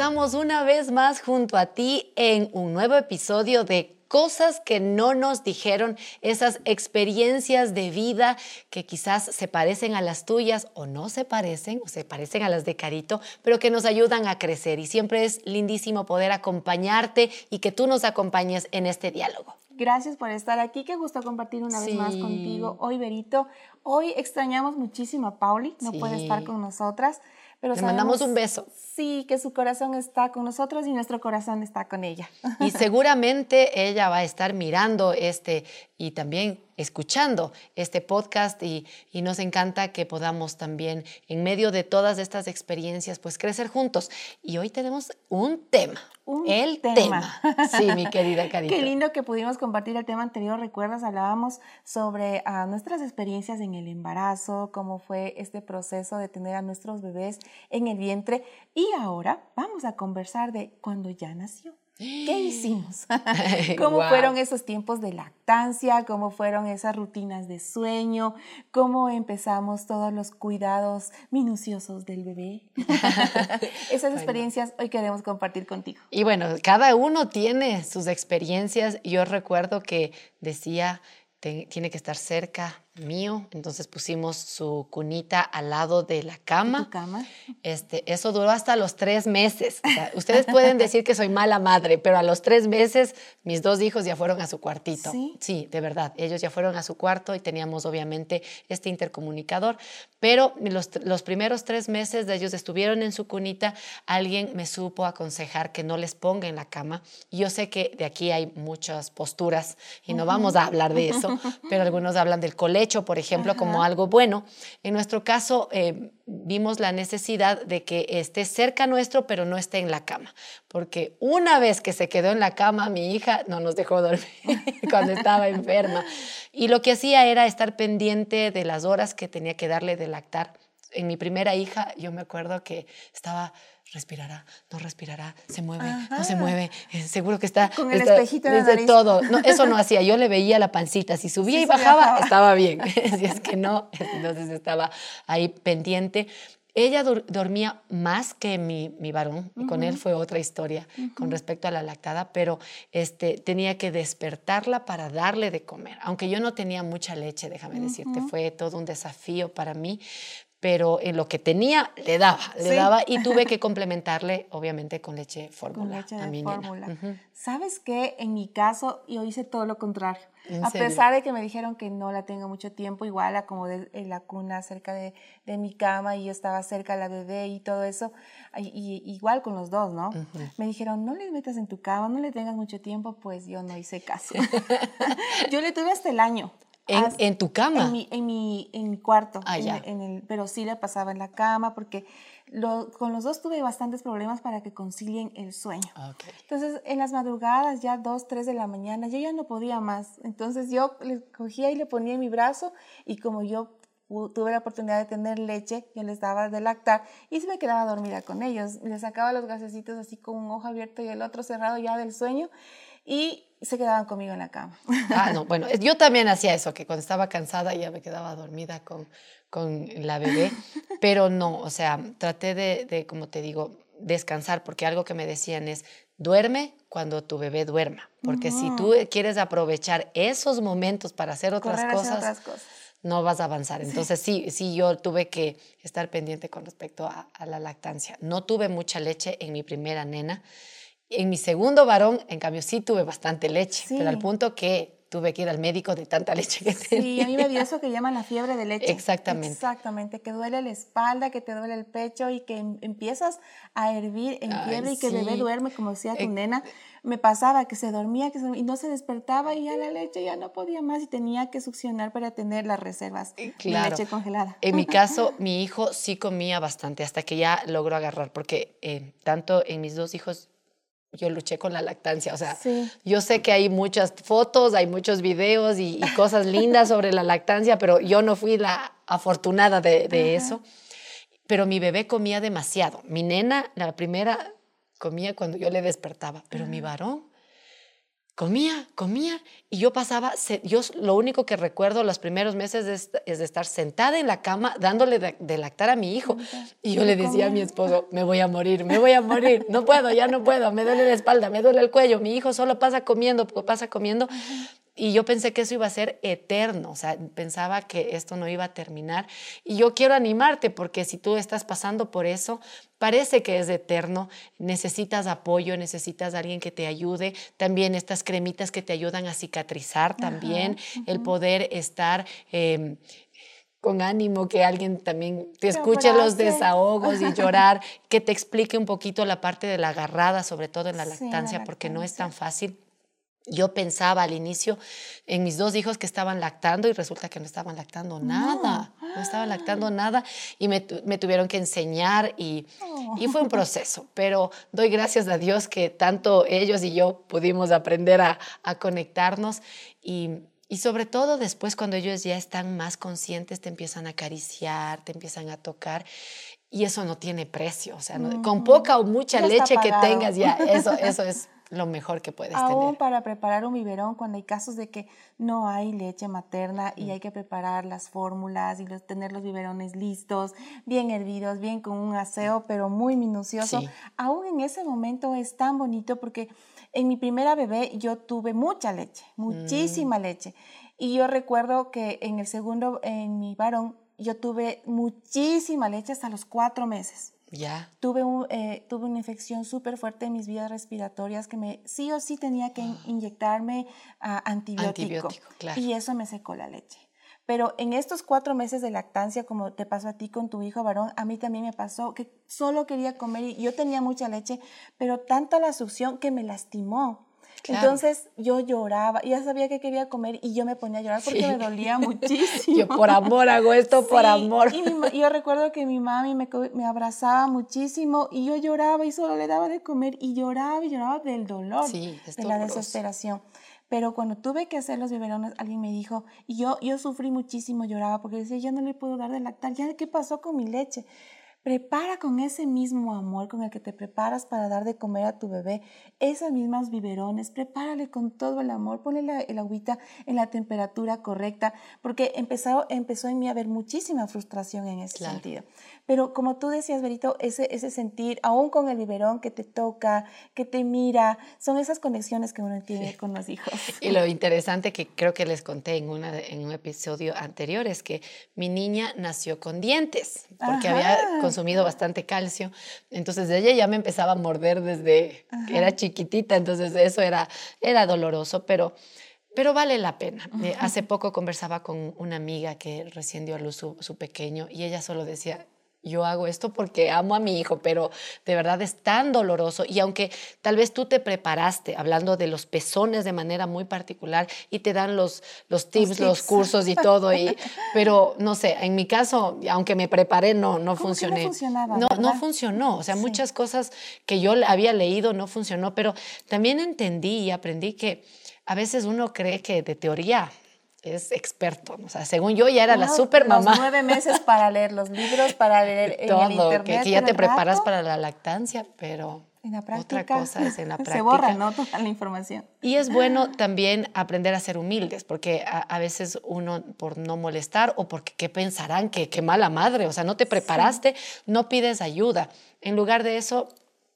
Estamos una vez más junto a ti en un nuevo episodio de cosas que no nos dijeron, esas experiencias de vida que quizás se parecen a las tuyas o no se parecen, o se parecen a las de Carito, pero que nos ayudan a crecer. Y siempre es lindísimo poder acompañarte y que tú nos acompañes en este diálogo. Gracias por estar aquí. Qué gusto compartir una vez más contigo. Hoy, Berito, hoy extrañamos muchísimo a Pauli, no puede estar con nosotras. Pero Le mandamos un beso. Sí, que su corazón está con nosotros y nuestro corazón está con ella. Y seguramente ella va a estar mirando este y también escuchando este podcast y, y, nos encanta que podamos también en medio de todas estas experiencias pues crecer juntos. Y hoy tenemos un tema. Un el tema. Sí, mi querida Carita. Qué lindo que pudimos compartir el tema anterior. ¿Recuerdas? Hablábamos sobre uh, nuestras experiencias en el embarazo, cómo fue este proceso de tener a nuestros bebés en el vientre. Y ahora vamos a conversar de cuando ya nació. ¿Qué hicimos? ¿Cómo fueron esos tiempos de lactancia? ¿Cómo fueron esas rutinas de sueño? ¿Cómo empezamos todos los cuidados minuciosos del bebé? esas experiencias hoy queremos compartir contigo. Y bueno, cada uno tiene sus experiencias. Yo recuerdo que decía, tiene que estar cerca mío, entonces pusimos su cunita al lado de la cama. ¿Tu cama? Este, eso duró hasta los tres meses. ustedes pueden decir que soy mala madre, pero a los tres meses mis dos hijos ya fueron a su cuartito. Sí, sí de verdad. Ellos ya fueron a su cuarto y teníamos obviamente este intercomunicador, pero los, los primeros tres meses de ellos estuvieron en su cunita, alguien me supo aconsejar que no les ponga en la cama. Yo sé que de aquí hay muchas posturas y no vamos a hablar de eso, pero algunos hablan del colegio hecho, por ejemplo, como algo bueno. En nuestro caso, eh, vimos la necesidad de que esté cerca nuestro, pero no esté en la cama, porque una vez que se quedó en la cama, mi hija no nos dejó dormir cuando estaba enferma. Y lo que hacía era estar pendiente de las horas que tenía que darle de lactar. En mi primera hija, yo me acuerdo que estaba respirará, no respirará, se mueve, no se mueve, eh, seguro que está... Con el espejito desde todo. No, eso no hacía, yo le veía la pancita, si subía y bajaba, estaba bien, si es que no, entonces estaba ahí pendiente. Ella dormía más que mi, mi varón, y con él fue otra historia con respecto a la lactada, pero este, tenía que despertarla para darle de comer. Aunque yo no tenía mucha leche, déjame decirte, fue todo un desafío para mí, pero en lo que tenía le daba, le daba y tuve que complementarle obviamente con leche fórmula. Con leche de fórmula. ¿Sabes qué? En mi caso yo hice todo lo contrario. A pesar de que me dijeron que no la tengo mucho tiempo, igual acomodé en la cuna cerca de, de, mi cama y yo estaba cerca de la bebé y todo eso, y, igual con los dos, ¿no? Me dijeron, no le metas en tu cama, no le tengas mucho tiempo, pues yo no hice caso. yo le tuve hasta el año. ¿En, tu cama? En mi, en mi, en mi cuarto. Ah, en, el, pero sí le pasaba en la cama porque lo, con los dos tuve bastantes problemas para que concilien el sueño. Ah, Entonces, en las madrugadas, ya dos, tres de la mañana, yo ya no podía más. Entonces, yo le cogía y le ponía en mi brazo y como yo tuve la oportunidad de tener leche, yo les daba de lactar y se me quedaba dormida con ellos. Les sacaba los gasecitos así con un ojo abierto y el otro cerrado ya del sueño y se quedaban conmigo en la cama. Ah, no, bueno, yo también hacía eso, que cuando estaba cansada ya me quedaba dormida con, con la bebé, pero no, o sea, traté de, de, como te digo, descansar, porque algo que me decían es, duerme cuando tu bebé duerma, porque si tú quieres aprovechar esos momentos para hacer otras, cosas, no vas a avanzar. Entonces sí, sí, yo tuve que estar pendiente con respecto a, a la lactancia. No tuve mucha leche en mi primera nena. En mi segundo varón, en cambio, sí tuve bastante leche, pero al punto que tuve que ir al médico de tanta leche que tenía. Sí, a mí me dio eso que llaman la fiebre de leche. Exactamente. Exactamente, que duele la espalda, que te duele el pecho y que em, empiezas a hervir en fiebre y que el bebé duerme como decía tu nena. Me pasaba que se dormía que y no se despertaba y ya la leche ya no podía más y tenía que succionar para tener las reservas de leche congelada. En mi caso, mi hijo sí comía bastante hasta que ya logró agarrar, porque eh, tanto en mis dos hijos yo luché con la lactancia. O sea, yo sé que hay muchas fotos, hay muchos videos y, cosas lindas sobre la lactancia, pero yo no fui la afortunada de, eso. Pero mi bebé comía demasiado. Mi nena, la primera, comía cuando yo le despertaba, pero mi varón comía, comía, y yo pasaba, yo lo único que recuerdo los primeros meses es, de estar sentada en la cama dándole de, lactar a mi hijo. Y yo le decía a mi esposo, me voy a morir, me voy a morir, no puedo, ya no puedo, me duele la espalda, me duele el cuello, mi hijo solo pasa comiendo, pasa comiendo. Y yo pensé que eso iba a ser eterno, o sea, pensaba que esto no iba a terminar. Y yo quiero animarte porque si tú estás pasando por eso, parece que es eterno, necesitas apoyo, necesitas a alguien que te ayude, también estas cremitas que te ayudan a cicatrizar, también el poder estar... Em, con ánimo, que alguien también te escuche los desahogos y llorar, que te explique un poquito la parte de la agarrada, sobre todo en la lactancia, porque no es tan fácil. Yo pensaba al inicio en mis dos hijos que estaban lactando y resulta que no estaban lactando nada, no, estaban lactando nada y me, tuvieron que enseñar y, y, fue un oh. proceso, pero doy gracias a Dios que tanto ellos y yo pudimos aprender a, a conectarnos y, y sobre todo después cuando ellos ya están más conscientes, te empiezan a acariciar, te empiezan a tocar y eso no tiene precio, o sea, con poca o mucha leche que tengas ya, eso, eso es lo mejor que puedes Aún tener. para preparar un biberón, cuando hay casos de que no hay leche materna y mm. hay que preparar las fórmulas y tener los biberones listos, bien hervidos, bien con un aseo, pero muy minucioso, aún en ese momento es tan bonito porque en mi primera bebé yo tuve mucha leche, muchísima mm. leche. Y yo recuerdo que en el segundo, en mi varón, yo tuve muchísima leche hasta los cuatro meses. Ya. Tuve, un, eh, tuve una infección súper fuerte en mis vías respiratorias que me sí o sí tenía que inyectarme antibiótico. Y eso me secó la leche. Pero en estos cuatro meses de lactancia, como te pasó a ti con tu hijo varón, a mí también me pasó que solo quería comer y yo tenía mucha leche, pero tanta la succión que me lastimó. Entonces yo lloraba, ya sabía que quería comer y yo me ponía a llorar porque me dolía muchísimo. Yo por amor hago esto, por amor. Y yo recuerdo que mi mami me, me, abrazaba muchísimo y yo lloraba y solo le daba de comer y lloraba y lloraba del dolor, de la desesperación. Pero cuando tuve que hacer los biberones, alguien me dijo, y yo, yo sufrí muchísimo, lloraba porque decía, ya no le puedo dar de lactar, ya qué pasó con mi leche. Prepara con ese mismo amor con el que te preparas para dar de comer a tu bebé esas mismas biberones, prepárale con todo el amor, ponle el agüita en la temperatura correcta, porque empezó, empezó en mí a haber muchísima frustración en ese sentido. Pero como tú decías, Berito, ese, ese sentir, aún con el biberón que te toca, que te mira, son esas conexiones que uno tiene con los hijos. Y lo interesante que creo que les conté en, una, en un episodio anterior es que mi niña nació con dientes, porque había consumido bastante calcio. Entonces ella ya me empezaba a morder desde que era chiquitita, entonces eso era, era doloroso, pero, pero vale la pena. Hace poco conversaba con una amiga que recién dio a luz su, su pequeño y ella solo decía, yo hago esto porque amo a mi hijo, pero de verdad es tan doloroso. Y aunque tal vez tú te preparaste hablando de los pezones de manera muy particular y te dan los, los, tips, los, cursos y todo, y, pero no sé, en mi caso, aunque me preparé, no, no funcioné. no funcionaba. No, no funcionó. O sea, muchas cosas que yo había leído no funcionó, pero también entendí y aprendí que a veces uno cree que de teoría es experto. O sea, según yo ya era la super mamá. Los nueve meses para leer los libros, para leer en el internet. Que, ya te preparas para la lactancia, pero en la práctica, otra cosa es en la práctica. Se borra, ¿no? Toda la información. Y es bueno también aprender a ser humildes, porque a, veces uno por no molestar o porque qué pensarán, que qué mala madre, o sea, no te preparaste, no pides ayuda. En lugar de eso,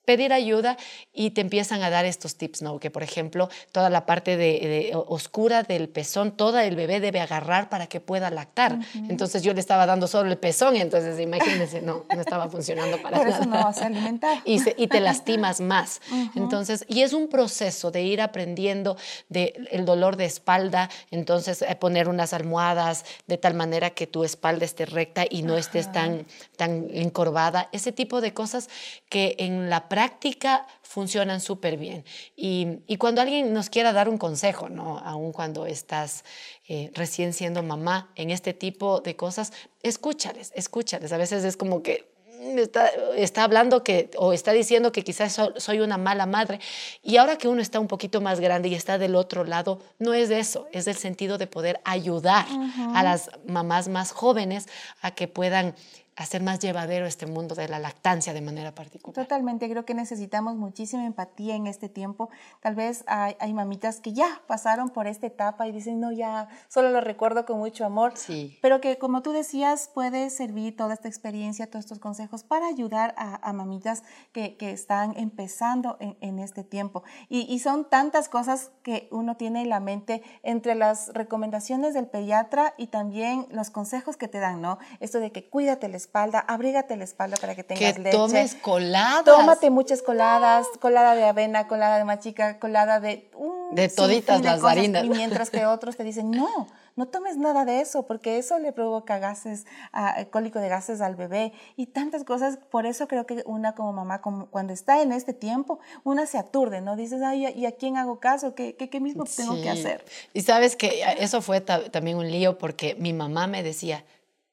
pedir ayuda y te empiezan a dar estos tips, ¿no? Que por ejemplo, toda la parte de, oscura del pezón, toda el bebé debe agarrar para que pueda lactar. Entonces yo le estaba dando solo el pezón, entonces imagínense, no, no estaba funcionando para por nada. eso no vas a alimentar. Y, y te lastimas más. Entonces, y es un proceso de ir aprendiendo del el dolor de espalda, entonces eh, poner unas almohadas de tal manera que tu espalda esté recta y no estés tan, tan encorvada, ese tipo de cosas que en la práctica funcionan súper bien. Y, cuando alguien nos quiera dar un consejo, ¿no? aun cuando estás eh, recién siendo mamá en este tipo de cosas, escúchales, escúchales. A veces es como que mm, Está, está, hablando que o está diciendo que quizás soy una mala madre. Y ahora que uno está un poquito más grande y está del otro lado, no es eso, es del sentido de poder ayudar a las mamás más jóvenes a que puedan hacer más llevadero este mundo de la lactancia de manera particular. Totalmente, creo que necesitamos muchísima empatía en este tiempo. Tal vez hay, hay, mamitas que ya pasaron por esta etapa y dicen, no, ya solo lo recuerdo con mucho amor. Sí. Pero que como tú decías, puede servir toda esta experiencia, todos estos consejos para ayudar a, a mamitas que, que, están empezando en, en este tiempo. Y, y, son tantas cosas que uno tiene en la mente entre las recomendaciones del pediatra y también los consejos que te dan, ¿no? Esto de que cuídate el espalda, abrígate la espalda para que tengas que leche. tomes coladas. Tómate muchas coladas, colada de avena, colada de machica, colada de... Un de toditas las cosas, harinas. Y mientras que otros te dicen, no, no tomes nada de eso, porque eso le provoca gases, uh, cólico de gases al bebé y tantas cosas. Por eso creo que una como mamá, como cuando está en este tiempo, una se aturde, ¿no? Dices, ay, ¿y a quién hago caso? ¿Qué, qué, qué mismo tengo sí. que hacer? Y sabes que eso fue también un lío porque mi mamá me decía,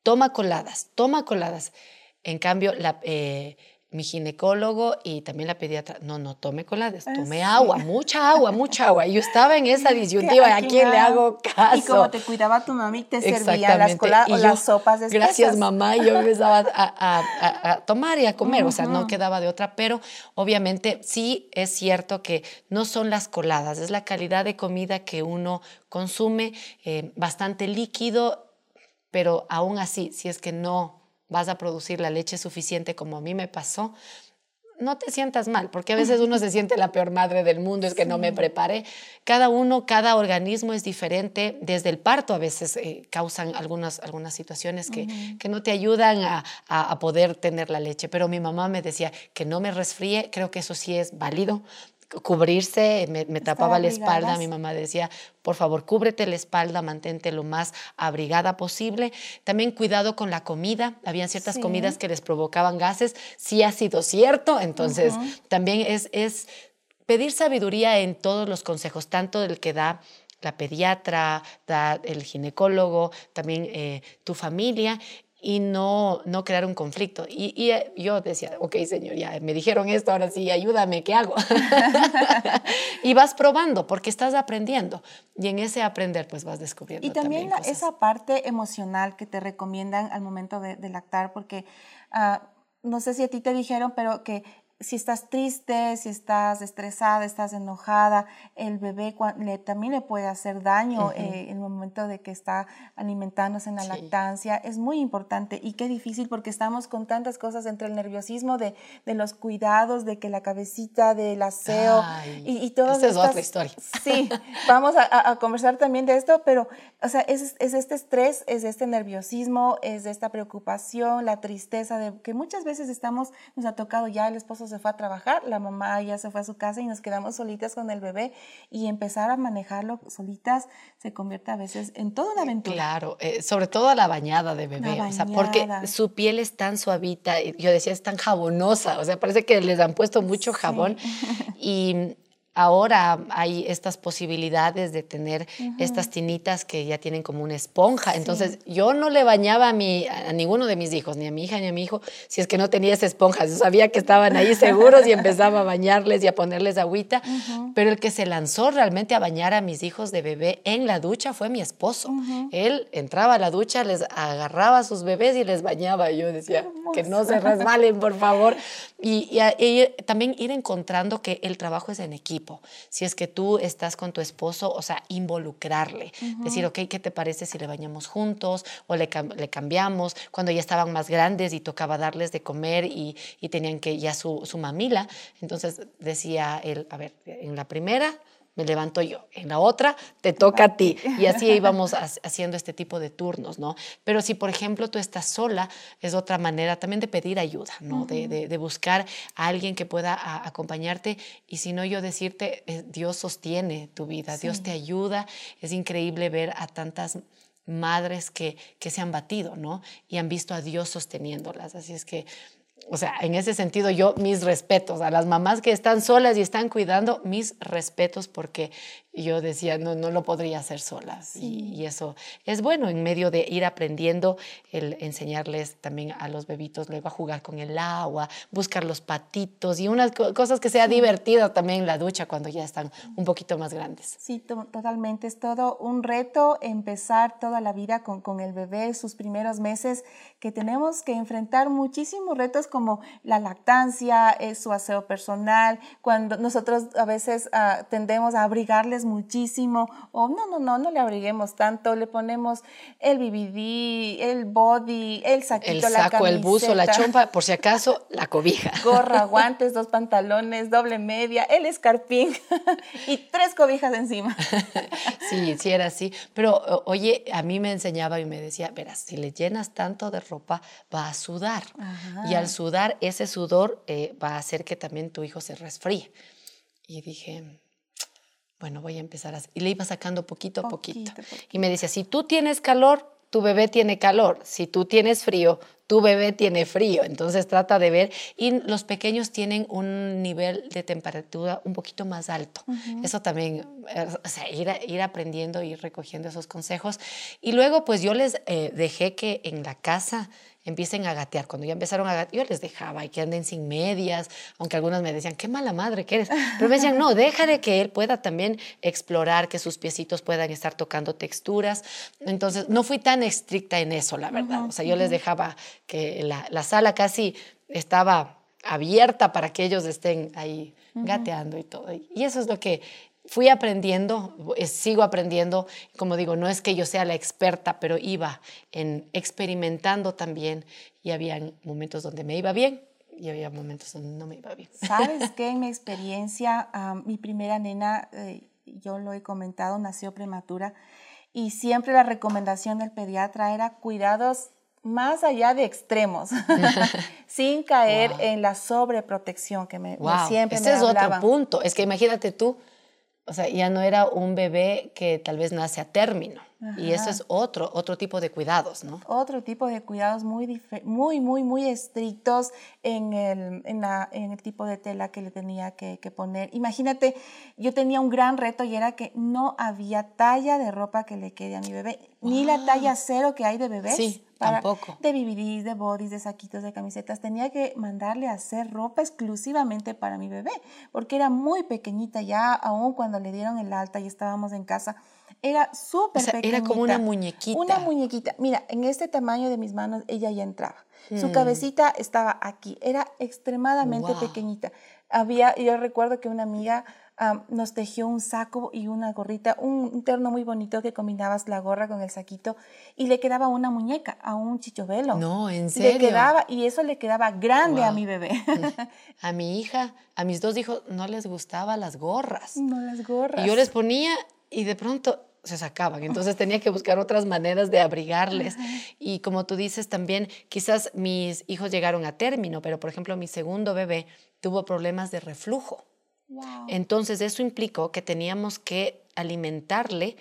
toma coladas, toma coladas. En cambio, la, eh, mi ginecólogo y también la pediatra, no, no tome coladas, tome ah, agua, sí. mucha agua, mucha agua. Y yo estaba en esa disyuntiva, ¿a, ¿a quién le hago caso? Y como te cuidaba tu mami, te servían las coladas o las sopas espesas. Gracias, mamá, y yo empezaba a, a, a, tomar y a comer, uh -huh. o sea, no quedaba de otra, pero obviamente sí es cierto que no son las coladas, es la calidad de comida que uno consume, eh, bastante líquido, pero aún así, si es que no vas a producir la leche suficiente como a mí me pasó, no te sientas mal, porque a veces uno se siente la peor madre del mundo, es que sí. no me preparé. Cada uno, cada organismo es diferente. Desde el parto a veces eh, causan algunas, algunas situaciones que, uh -huh. que no te ayudan a, a, a, poder tener la leche. Pero mi mamá me decía que no me resfríe, creo que eso sí es válido cubrirse, me, me tapaba la espalda, mi mamá decía, por favor, cúbrete la espalda, mantente lo más abrigada posible. También cuidado con la comida, habían ciertas sí. comidas que les provocaban gases, sí ha sido cierto, entonces uh -huh. también es, es pedir sabiduría en todos los consejos, tanto del que da la pediatra, da el ginecólogo, también eh, tu familia y no, no crear un conflicto. Y, y, yo decía, ok, señor, ya me dijeron esto, ahora sí, ayúdame, ¿qué hago? y vas probando porque estás aprendiendo. Y en ese aprender, pues vas descubriendo. Y también, también la, esa parte emocional que te recomiendan al momento de, de lactar, porque uh, no sé si a ti te dijeron, pero que si estás triste, si estás estresada, estás enojada, el bebé le, también le puede hacer daño uh -huh. eh, en el momento de que está alimentándose en la sí. lactancia. Es muy importante y qué difícil porque estamos con tantas cosas entre el nerviosismo de, de los cuidados, de que la cabecita, del aseo Ay, y, y todo Esta es otra historia. Sí, vamos a, a, conversar también de esto, pero o sea, es, es este estrés, es este nerviosismo, es esta preocupación, la tristeza de que muchas veces estamos, nos ha tocado ya el esposo se fue a trabajar, la mamá ya se fue a su casa y nos quedamos solitas con el bebé y empezar a manejarlo solitas se convierte a veces en toda una aventura. Claro, eh, sobre todo a la bañada de bebé, bañada. o sea, porque su piel es tan suavita, yo decía es tan jabonosa, o sea, parece que les han puesto mucho jabón sí. y ahora hay estas posibilidades de tener uh -huh. estas tinitas que ya tienen como una esponja. Entonces, yo no le bañaba a, mi, a ninguno de mis hijos, ni a mi hija ni a mi hijo, si es que no tenía esa esponja. Yo sabía que estaban ahí seguros y empezaba a bañarles y a ponerles agüita. Uh -huh. Pero el que se lanzó realmente a bañar a mis hijos de bebé en la ducha fue mi esposo. Uh -huh. Él entraba a la ducha, les agarraba a sus bebés y les bañaba. Y yo decía, que no se resbalen, por favor. Y, y, y también ir encontrando que el trabajo es en equipo si es que tú estás con tu esposo, o sea, involucrarle. Uh -huh. Decir, ok, ¿qué te parece si le bañamos juntos o le, le, cambiamos? Cuando ya estaban más grandes y tocaba darles de comer y, y tenían que ya su, su mamila. Entonces decía él, a ver, en la primera me levanto yo, en la otra te toca a ti. Y así íbamos haciendo este tipo de turnos, ¿no? Pero si, por ejemplo, tú estás sola, es otra manera también de pedir ayuda, ¿no? Uh -huh. de, de, de, buscar a alguien que pueda a, acompañarte y si no yo decirte, eh, Dios sostiene tu vida, sí. Dios te ayuda. Es increíble ver a tantas madres que, que se han batido, ¿no? Y han visto a Dios sosteniéndolas. Así es que o sea, en ese sentido yo mis respetos a las mamás que están solas y están cuidando, mis respetos porque Y yo decía, no, no lo podría hacer sola. Y, eso es bueno en medio de ir aprendiendo, el enseñarles también a los bebitos luego a jugar con el agua, buscar los patitos y unas cosas que sea divertida también en la ducha cuando ya están un poquito más grandes. Sí, totalmente. Es todo un reto empezar toda la vida con, con el bebé, sus primeros meses, que tenemos que enfrentar muchísimos retos como la lactancia, eh, su aseo personal, cuando nosotros a veces uh, tendemos a abrigarles muchísimo, o no, no, no, no le abriguemos tanto, le ponemos el BBD, el body, el saquito, el saco, el buzo, la chompa, por si acaso, la cobija. Gorra, guantes, dos pantalones, doble media, el escarpín y tres cobijas encima. sí, sí era así. Pero oye, a mí me enseñaba y me decía, verás, si le llenas tanto de ropa, va a sudar. Y al sudar, ese sudor eh, va a hacer que también tu hijo se resfríe. Y dije, bueno, voy a empezar así. Y le iba sacando poquito a poquito. Y me decía, si tú tienes calor, tu bebé tiene calor. Si tú tienes frío, tu bebé tiene frío. Entonces trata de ver. Y los pequeños tienen un nivel de temperatura un poquito más alto. Eso también, eh, o sea, ir, ir aprendiendo, ir recogiendo esos consejos. Y luego, pues yo les eh, dejé que en la casa empiecen a gatear. Cuando ya empezaron a gatear, yo les dejaba y que anden sin medias, aunque algunas me decían, qué mala madre que eres. Pero me decían, no, deja de que él pueda también explorar, que sus piecitos puedan estar tocando texturas. Entonces, no fui tan estricta en eso, la verdad. o sea, yo les dejaba que la, la, sala casi estaba abierta para que ellos estén ahí gateando y todo. Y eso es lo que fui aprendiendo, eh, sigo aprendiendo, como digo, no es que yo sea la experta, pero iba en experimentando también y había momentos donde me iba bien y había momentos donde no me iba bien. ¿Sabes qué? En mi experiencia, mi primera nena, eh, yo lo he comentado, nació prematura y siempre la recomendación del pediatra era cuidados más allá de extremos, sin caer en la sobreprotección que me, siempre Ese es otro punto. Es que imagínate tú, o sea, ya no era un bebé que tal vez nace a término. Y eso es otro, otro tipo de cuidados, ¿no? Otro tipo de cuidados muy, muy, muy, muy estrictos en el, en, en el tipo de tela que le tenía que, que, poner. Imagínate, yo tenía un gran reto y era que no había talla de ropa que le quede a mi bebé, ni la talla cero que hay de bebés. Sí, tampoco. De BBDs, de bodies, de saquitos, de camisetas. Tenía que mandarle a hacer ropa exclusivamente para mi bebé, porque era muy pequeñita ya, aún cuando le dieron el alta y estábamos en casa era súper o Era como una muñequita. Una muñequita. Mira, en este tamaño de mis manos ella ya entraba. Su cabecita estaba aquí. Era extremadamente pequeñita. Había, yo recuerdo que una amiga nos tejió un saco y una gorrita, un, terno muy bonito que combinabas la gorra con el saquito y le quedaba una muñeca a un chichovelo. No, en serio. Le quedaba, y eso le quedaba grande a mi bebé. A mi hija, a mis dos hijos no les gustaban las gorras. No las gorras. Y yo les ponía y de pronto se sacaban. Entonces tenía que buscar otras maneras de abrigarles. Y como tú dices también, quizás mis hijos llegaron a término, pero por ejemplo mi segundo bebé tuvo problemas de reflujo. Entonces eso implicó que teníamos que alimentarle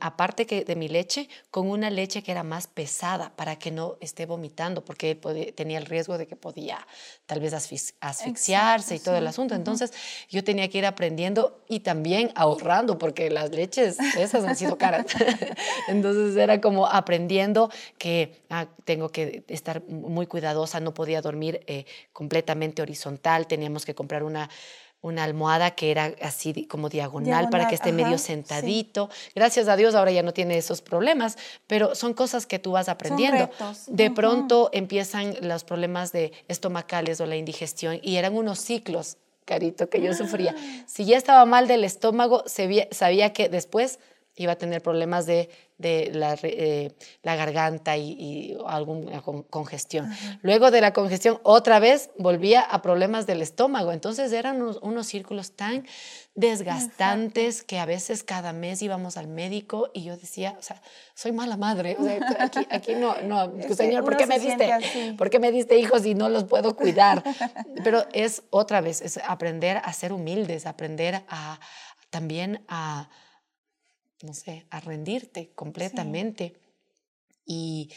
aparte que de mi leche, con una leche que era más pesada para que no esté vomitando, porque tenía el riesgo de que podía tal vez asfixiarse y todo el asunto. Entonces yo tenía que ir aprendiendo y también ahorrando, porque las leches esas han sido caras. Entonces era como aprendiendo que ah, tengo que estar muy cuidadosa, no podía dormir eh, completamente horizontal, teníamos que comprar una una almohada que era así como diagonal, para que esté medio sentadito. Gracias a Dios ahora ya no tiene esos problemas, pero son cosas que tú vas aprendiendo. De pronto empiezan los problemas de estomacales o la indigestión y eran unos ciclos, carito, que yo sufría. Ah. Si ya estaba mal del estómago, sabía que después iba a tener problemas de, de la, eh, la, garganta y, y alguna congestión. Luego de la congestión, otra vez volvía a problemas del estómago. Entonces eran unos, círculos tan desgastantes que a veces cada mes íbamos al médico y yo decía, o sea, soy mala madre. aquí, aquí, no, no, señor, ¿por qué me diste? ¿Por qué me diste hijos y no los puedo cuidar? Pero es otra vez, es aprender a ser humildes, aprender a también a no sé, a rendirte completamente. Y,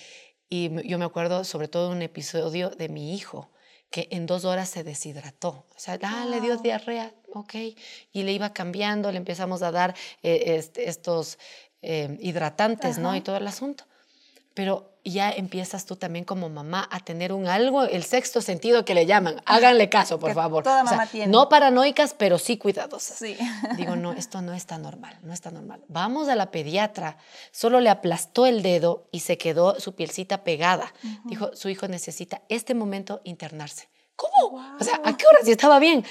y, yo me acuerdo sobre todo un episodio de mi hijo, que en dos horas se deshidrató. O sea, ah, le dio diarrea, ok. Y le iba cambiando, le empezamos a dar eh, estos eh, hidratantes, ¿no? Y todo el asunto. Pero ya empiezas tú también como mamá a tener un algo, el sexto sentido que le llaman. Háganle caso, por favor. Toda mamá tiene. No paranoicas, pero sí cuidadosas. Sí. Digo, no, esto no está normal, no está normal. Vamos a la pediatra. Solo le aplastó el dedo y se quedó su pielcita pegada. Dijo, su hijo necesita este momento internarse. ¿Cómo? O sea, ¿a qué hora? Si estaba bien.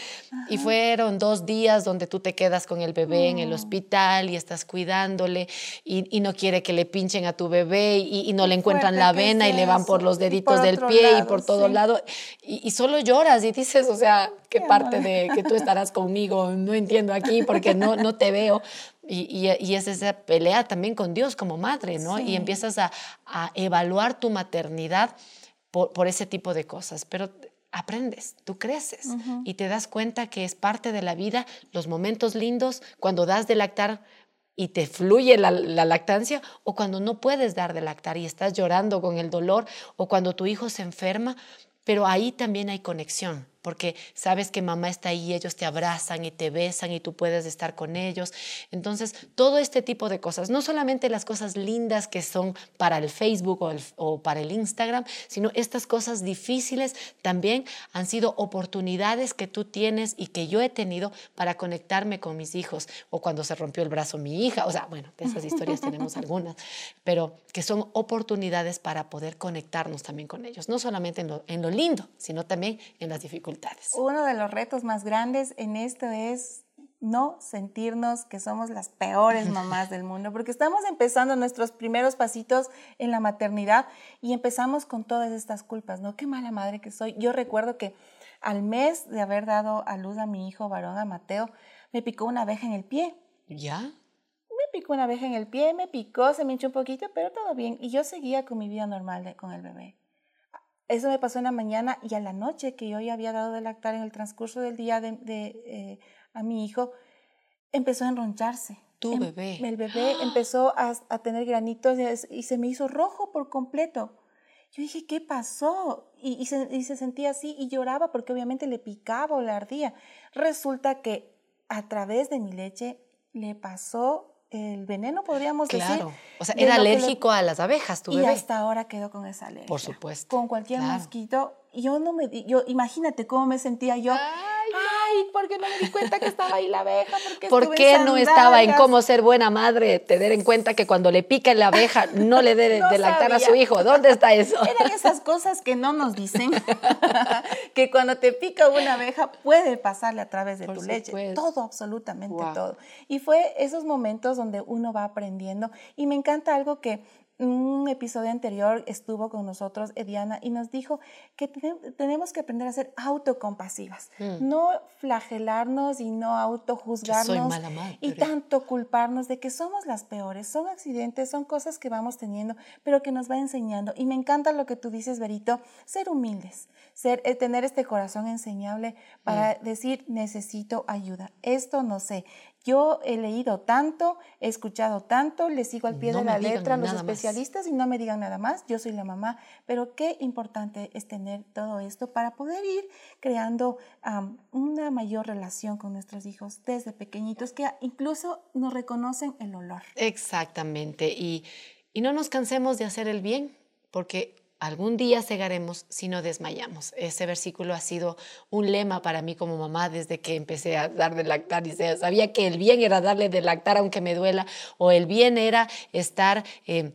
Y fueron dos días donde tú te quedas con el bebé en el hospital y estás cuidándole y, no quiere que le pinchen a tu bebé y, no le encuentran la vena y le van por los deditos del pie y por todo lado. Y, solo lloras y dices, o sea, ¿qué, parte de que tú estarás conmigo? No entiendo aquí porque no, no te veo. Y, es esa pelea también con Dios como madre, ¿no? Y empiezas a, evaluar tu maternidad por, por ese tipo de cosas. Pero aprendes, tú creces y te das cuenta que es parte de la vida, los momentos lindos, cuando das de lactar y te fluye la, la, lactancia, o cuando no puedes dar de lactar y estás llorando con el dolor, o cuando tu hijo se enferma, pero ahí también hay conexión porque sabes que mamá está ahí, ellos te abrazan y te besan y tú puedes estar con ellos. Entonces, todo este tipo de cosas, no solamente las cosas lindas que son para el Facebook o, para el Instagram, sino estas cosas difíciles también han sido oportunidades que tú tienes y que yo he tenido para conectarme con mis hijos o cuando se rompió el brazo mi hija, o sea, bueno, de esas historias tenemos algunas, pero que son oportunidades para poder conectarnos también con ellos, no solamente en lo, en lo lindo, sino también en las dificultades. Uno de los retos más grandes en esto es no sentirnos que somos las peores mamás del mundo, porque estamos empezando nuestros primeros pasitos en la maternidad y empezamos con todas estas culpas, ¿no? Qué mala madre que soy. Yo recuerdo que al mes de haber dado a luz a mi hijo varón, a Mateo, me picó una abeja en el pie. ¿Ya? Me picó una abeja en el pie, me picó, se me hinchó un poquito, pero todo bien. Y yo seguía con mi vida normal con el bebé. Eso me pasó en la mañana y a la noche que yo ya había dado de lactar en el transcurso del día de, eh, a mi hijo, empezó a enroncharse. Tu em, bebé. El bebé empezó a, tener granitos y, se me hizo rojo por completo. Yo dije, ¿qué pasó? Y, se, y, se, sentía así y lloraba porque obviamente le picaba o le ardía. Resulta que a través de mi leche le pasó el veneno, podríamos decir. Claro. O sea, era alérgico a las abejas, tu y hasta ahora quedó con esa alergia. Por supuesto. Con cualquier mosquito. Yo no me yo imagínate cómo me sentía yo. Ay, ¿por qué no me di cuenta que estaba ahí la abeja? ¿Por qué, no estaba en cómo ser buena madre? Tener en cuenta que cuando le pica la abeja no le dé de, lactar a su hijo. ¿Dónde está eso? Eran esas cosas que no nos dicen. que cuando te pica una abeja puede pasarle a través de tu leche. Todo, absolutamente todo. Y fue esos momentos donde uno va aprendiendo. Y me encanta algo que un episodio anterior estuvo con nosotros Ediana y nos dijo que tenemos que aprender a ser autocompasivas, mm. no flagelarnos y no autojuzgarnos y tanto culparnos de que somos las peores, son accidentes, son cosas que vamos teniendo, pero que nos va enseñando. Y me encanta lo que tú dices, Berito, ser humildes, ser, eh, tener este corazón enseñable para mm. decir necesito ayuda. Esto no sé. Yo he leído tanto, he escuchado tanto, le sigo al pie de la letra a los especialistas y no me digan nada más, yo soy la mamá, pero qué importante es tener todo esto para poder ir creando una mayor relación con nuestros hijos desde pequeñitos, que incluso nos reconocen el olor. Exactamente, y, y no nos cansemos de hacer el bien, porque algún día cegaremos si no desmayamos. Ese versículo ha sido un lema para mí como mamá desde que empecé a dar de lactar y sabía que el bien era darle de lactar aunque me duela o el bien era estar... Eh,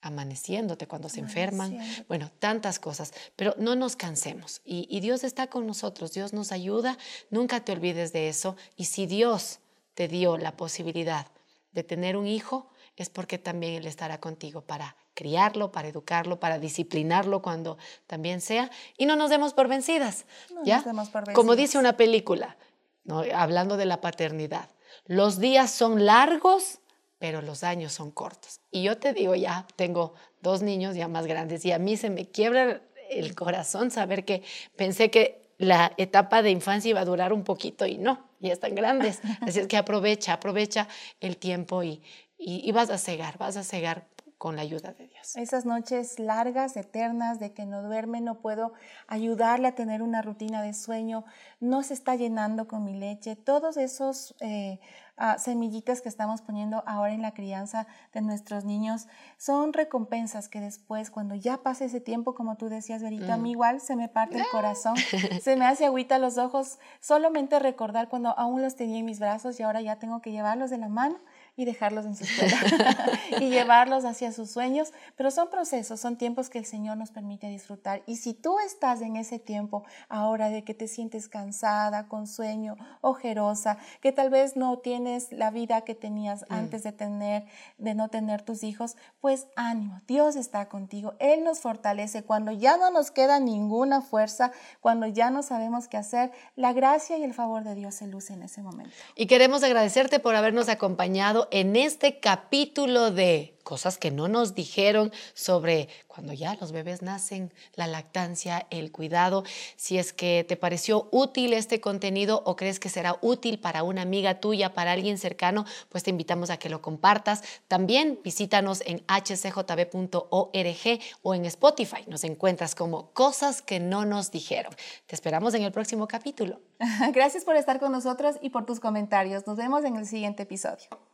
amaneciéndote cuando se enferman, bueno, tantas cosas, pero no nos cansemos. Y, y Dios está con nosotros, Dios nos ayuda, nunca te olvides de eso. Y si Dios te dio la posibilidad de tener un hijo, es porque también Él estará contigo para criarlo, para educarlo, para disciplinarlo cuando también sea. Y no nos demos por vencidas. ¿ya? Nos demos por vencidas. Como dice una película, ¿no? hablando de la paternidad, los días son largos, pero los años son cortos. Y yo te digo, ya tengo dos niños ya más grandes y a mí se me quiebra el corazón saber que pensé que la etapa de infancia iba a durar un poquito y no, ya están grandes. Así es que aprovecha, aprovecha el tiempo y, y, y vas a cegar, vas a cegar con la ayuda de Dios. Esas noches largas, eternas, de que no duerme, no puedo ayudarle a tener una rutina de sueño, no se está llenando con mi leche, todos esos eh, ah, semillitas que estamos poniendo ahora en la crianza de nuestros niños son recompensas que después, cuando ya pase ese tiempo, como tú decías, Verita, a mí mm. igual se me parte el corazón, se me hace agüita los ojos, solamente recordar cuando aún los tenía en mis brazos y ahora ya tengo que llevarlos de la mano y dejarlos en su escuela y llevarlos hacia sus sueños, pero son procesos, son tiempos que el Señor nos permite disfrutar. Y si tú estás en ese tiempo ahora de que te sientes cansada, con sueño, ojerosa, que tal vez no tienes la vida que tenías mm. antes de tener, de no tener tus hijos, pues ánimo, Dios está contigo, Él nos fortalece cuando ya no nos queda ninguna fuerza, cuando ya no sabemos qué hacer, la gracia y el favor de Dios se luce en ese momento. Y queremos agradecerte por habernos acompañado en este capítulo de cosas que no nos dijeron sobre cuando ya los bebés nacen, la lactancia, el cuidado. Si es que te pareció útil este contenido o crees que será útil para una amiga tuya, para alguien cercano, pues te invitamos a que lo compartas. También visítanos en hcjb.org o en Spotify. Nos encuentras como cosas que no nos dijeron. Te esperamos en el próximo capítulo. Gracias por estar con nosotros y por tus comentarios. Nos vemos en el siguiente episodio.